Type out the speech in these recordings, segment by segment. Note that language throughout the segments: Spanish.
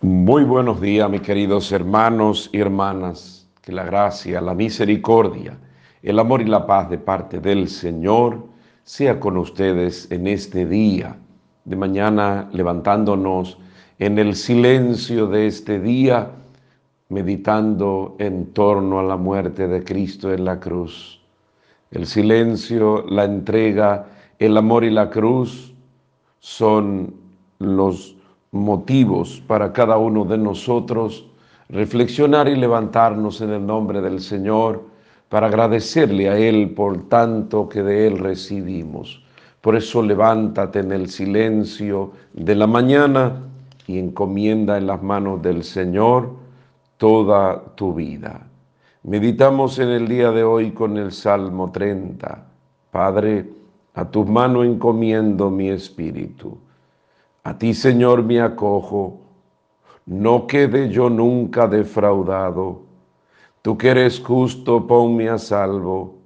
Muy buenos días, mis queridos hermanos y hermanas. Que la gracia, la misericordia, el amor y la paz de parte del Señor sea con ustedes en este día. De mañana levantándonos en el silencio de este día, meditando en torno a la muerte de Cristo en la cruz. El silencio, la entrega, el amor y la cruz son los motivos para cada uno de nosotros reflexionar y levantarnos en el nombre del Señor para agradecerle a Él por tanto que de Él recibimos. Por eso levántate en el silencio de la mañana y encomienda en las manos del Señor toda tu vida. Meditamos en el día de hoy con el Salmo 30. Padre, a tus manos encomiendo mi espíritu. A ti, Señor, me acojo, no quede yo nunca defraudado. Tú que eres justo, ponme a salvo.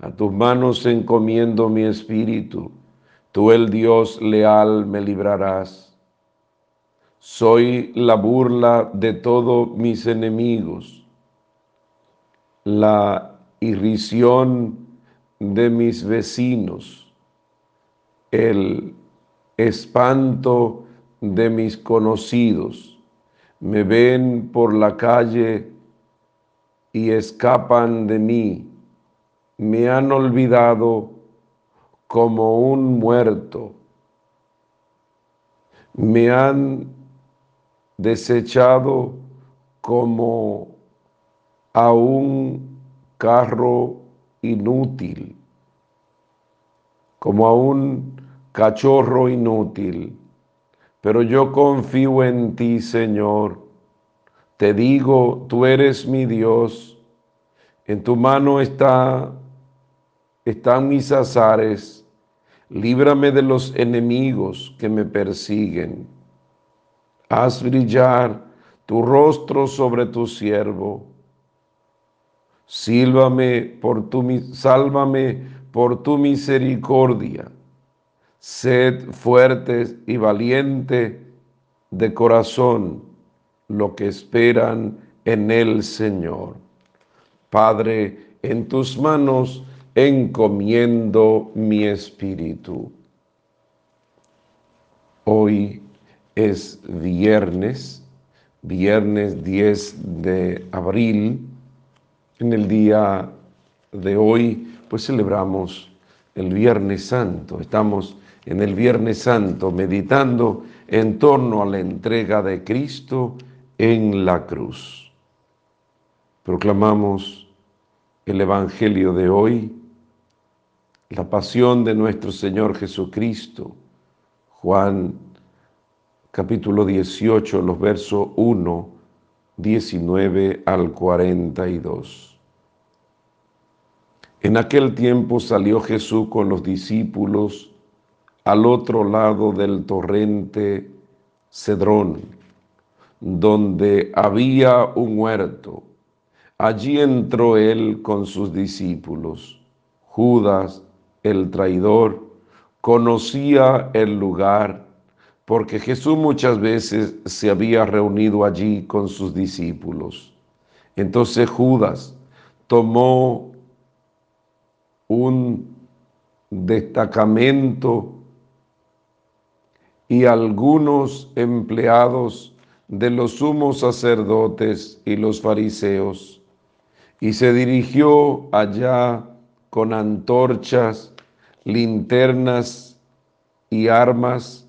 A tus manos encomiendo mi espíritu. Tú, el Dios leal, me librarás. Soy la burla de todos mis enemigos, la irrisión de mis vecinos, el espanto de mis conocidos. Me ven por la calle y escapan de mí. Me han olvidado como un muerto. Me han desechado como a un carro inútil, como a un cachorro inútil, pero yo confío en ti, Señor. Te digo, tú eres mi Dios. En tu mano está, están mis azares. Líbrame de los enemigos que me persiguen. Haz brillar tu rostro sobre tu siervo. Por tu, sálvame por tu misericordia Sed fuertes y valientes de corazón lo que esperan en el Señor. Padre, en tus manos encomiendo mi espíritu. Hoy es viernes, viernes 10 de abril. En el día de hoy, pues celebramos el Viernes Santo. Estamos en el Viernes Santo, meditando en torno a la entrega de Cristo en la cruz. Proclamamos el Evangelio de hoy, la pasión de nuestro Señor Jesucristo, Juan capítulo 18, los versos 1, 19 al 42. En aquel tiempo salió Jesús con los discípulos al otro lado del torrente Cedrón, donde había un huerto. Allí entró él con sus discípulos. Judas, el traidor, conocía el lugar porque Jesús muchas veces se había reunido allí con sus discípulos. Entonces Judas tomó un destacamento y algunos empleados de los sumos sacerdotes y los fariseos, y se dirigió allá con antorchas, linternas y armas.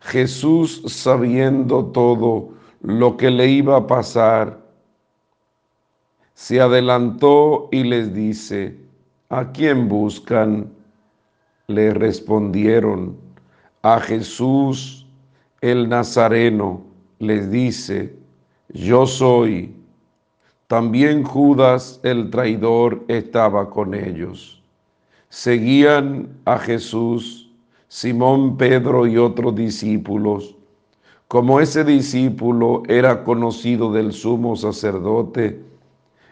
Jesús, sabiendo todo lo que le iba a pasar, se adelantó y les dice, ¿a quién buscan? Le respondieron, a Jesús el Nazareno les dice, yo soy. También Judas el traidor estaba con ellos. Seguían a Jesús Simón, Pedro y otros discípulos. Como ese discípulo era conocido del sumo sacerdote,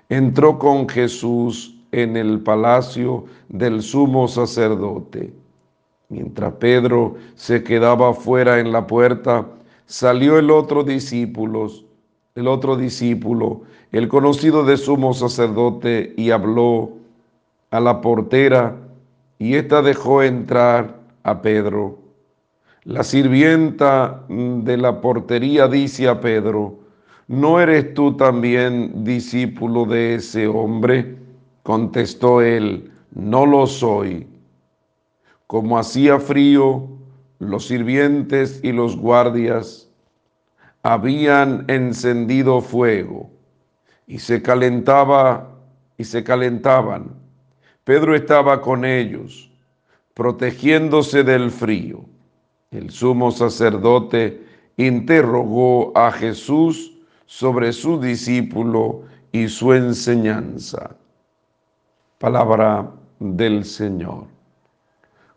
entró con Jesús en el palacio del sumo sacerdote Mientras Pedro se quedaba fuera en la puerta, salió el otro discípulo, el otro discípulo, el conocido de sumo sacerdote, y habló a la portera, y ésta dejó entrar a Pedro. La sirvienta de la portería dice a Pedro, ¿no eres tú también discípulo de ese hombre? Contestó él, no lo soy. Como hacía frío, los sirvientes y los guardias habían encendido fuego y se calentaba y se calentaban. Pedro estaba con ellos, protegiéndose del frío. El sumo sacerdote interrogó a Jesús sobre su discípulo y su enseñanza. Palabra del Señor.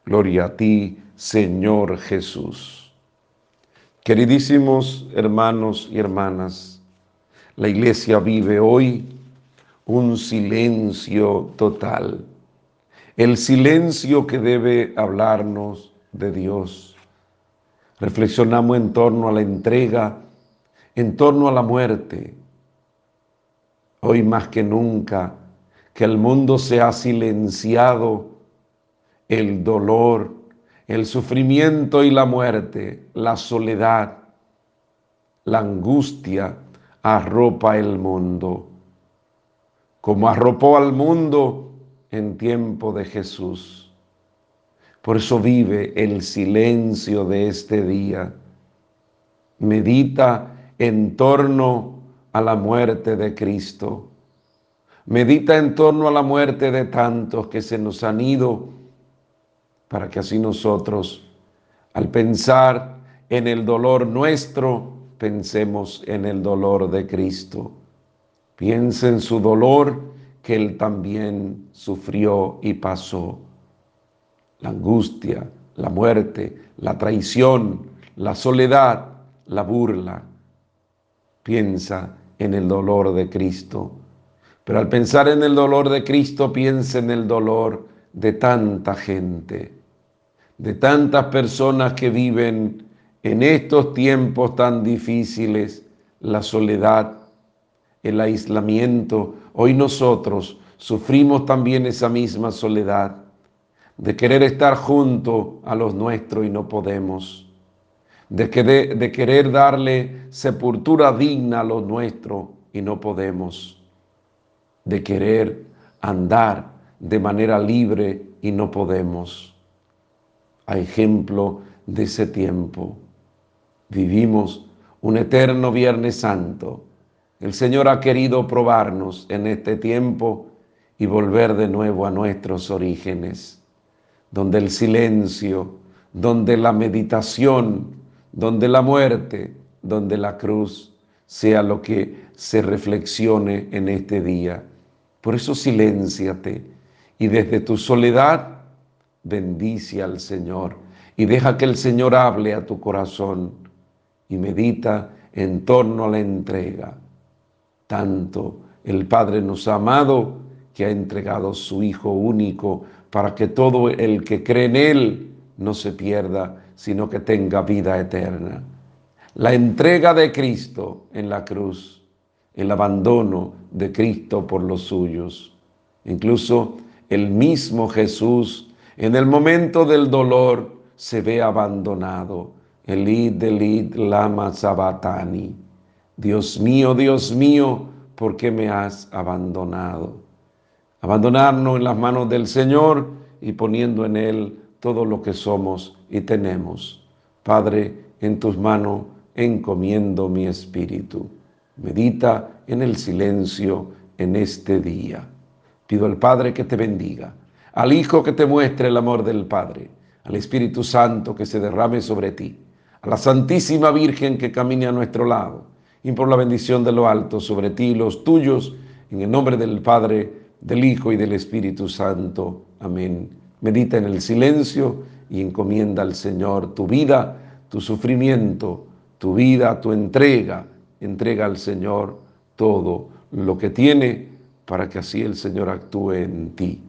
Gloria a ti, Señor Jesús. Queridísimos hermanos y hermanas, la iglesia vive hoy un silencio total, el silencio que debe hablarnos de Dios. Reflexionamos en torno a la entrega, en torno a la muerte. Hoy más que nunca, que el mundo se ha silenciado el dolor, el sufrimiento y la muerte, la soledad, la angustia arropa el mundo, como arropó al mundo en tiempo de Jesús. Por eso vive el silencio de este día. Medita en torno a la muerte de Cristo. Medita en torno a la muerte de tantos que se nos han ido para que así nosotros, al pensar en el dolor nuestro, pensemos en el dolor de Cristo. Piensa en su dolor que Él también sufrió y pasó. La angustia, la muerte, la traición, la soledad, la burla. Piensa en el dolor de Cristo. Pero al pensar en el dolor de Cristo, piensa en el dolor de tanta gente de tantas personas que viven en estos tiempos tan difíciles, la soledad, el aislamiento. Hoy nosotros sufrimos también esa misma soledad de querer estar junto a los nuestros y no podemos, de, de querer darle sepultura digna a los nuestros y no podemos, de querer andar de manera libre y no podemos a ejemplo de ese tiempo. Vivimos un eterno Viernes Santo. El Señor ha querido probarnos en este tiempo y volver de nuevo a nuestros orígenes, donde el silencio, donde la meditación, donde la muerte, donde la cruz sea lo que se reflexione en este día. Por eso silénciate y desde tu soledad bendice al Señor y deja que el Señor hable a tu corazón y medita en torno a la entrega. Tanto el Padre nos ha amado que ha entregado su Hijo único para que todo el que cree en Él no se pierda, sino que tenga vida eterna. La entrega de Cristo en la cruz, el abandono de Cristo por los suyos. Incluso el mismo Jesús en el momento del dolor se ve abandonado. Elid, Elid, lama sabatani. Dios mío, Dios mío, ¿por qué me has abandonado? Abandonarnos en las manos del Señor y poniendo en Él todo lo que somos y tenemos. Padre, en tus manos encomiendo mi espíritu. Medita en el silencio en este día. Pido al Padre que te bendiga al Hijo que te muestre el amor del Padre, al Espíritu Santo que se derrame sobre ti, a la Santísima Virgen que camine a nuestro lado, y por la bendición de lo alto sobre ti y los tuyos, en el nombre del Padre, del Hijo y del Espíritu Santo. Amén. Medita en el silencio y encomienda al Señor tu vida, tu sufrimiento, tu vida, tu entrega. Entrega al Señor todo lo que tiene para que así el Señor actúe en ti.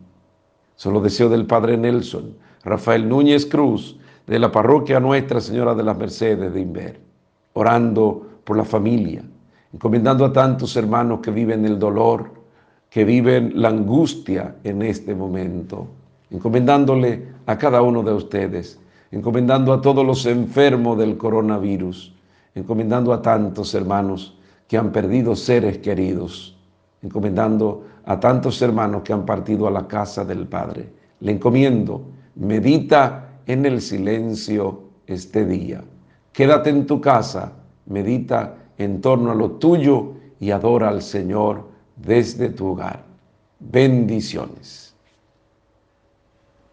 Son los del Padre Nelson, Rafael Núñez Cruz, de la parroquia Nuestra Señora de las Mercedes de Inver. orando por la familia, encomendando a tantos hermanos que viven el dolor, que viven la angustia en este momento, encomendándole a cada uno de ustedes, encomendando a todos los enfermos del coronavirus, encomendando a tantos hermanos que han perdido seres queridos, encomendando a tantos hermanos que han partido a la casa del Padre. Le encomiendo, medita en el silencio este día. Quédate en tu casa, medita en torno a lo tuyo y adora al Señor desde tu hogar. Bendiciones.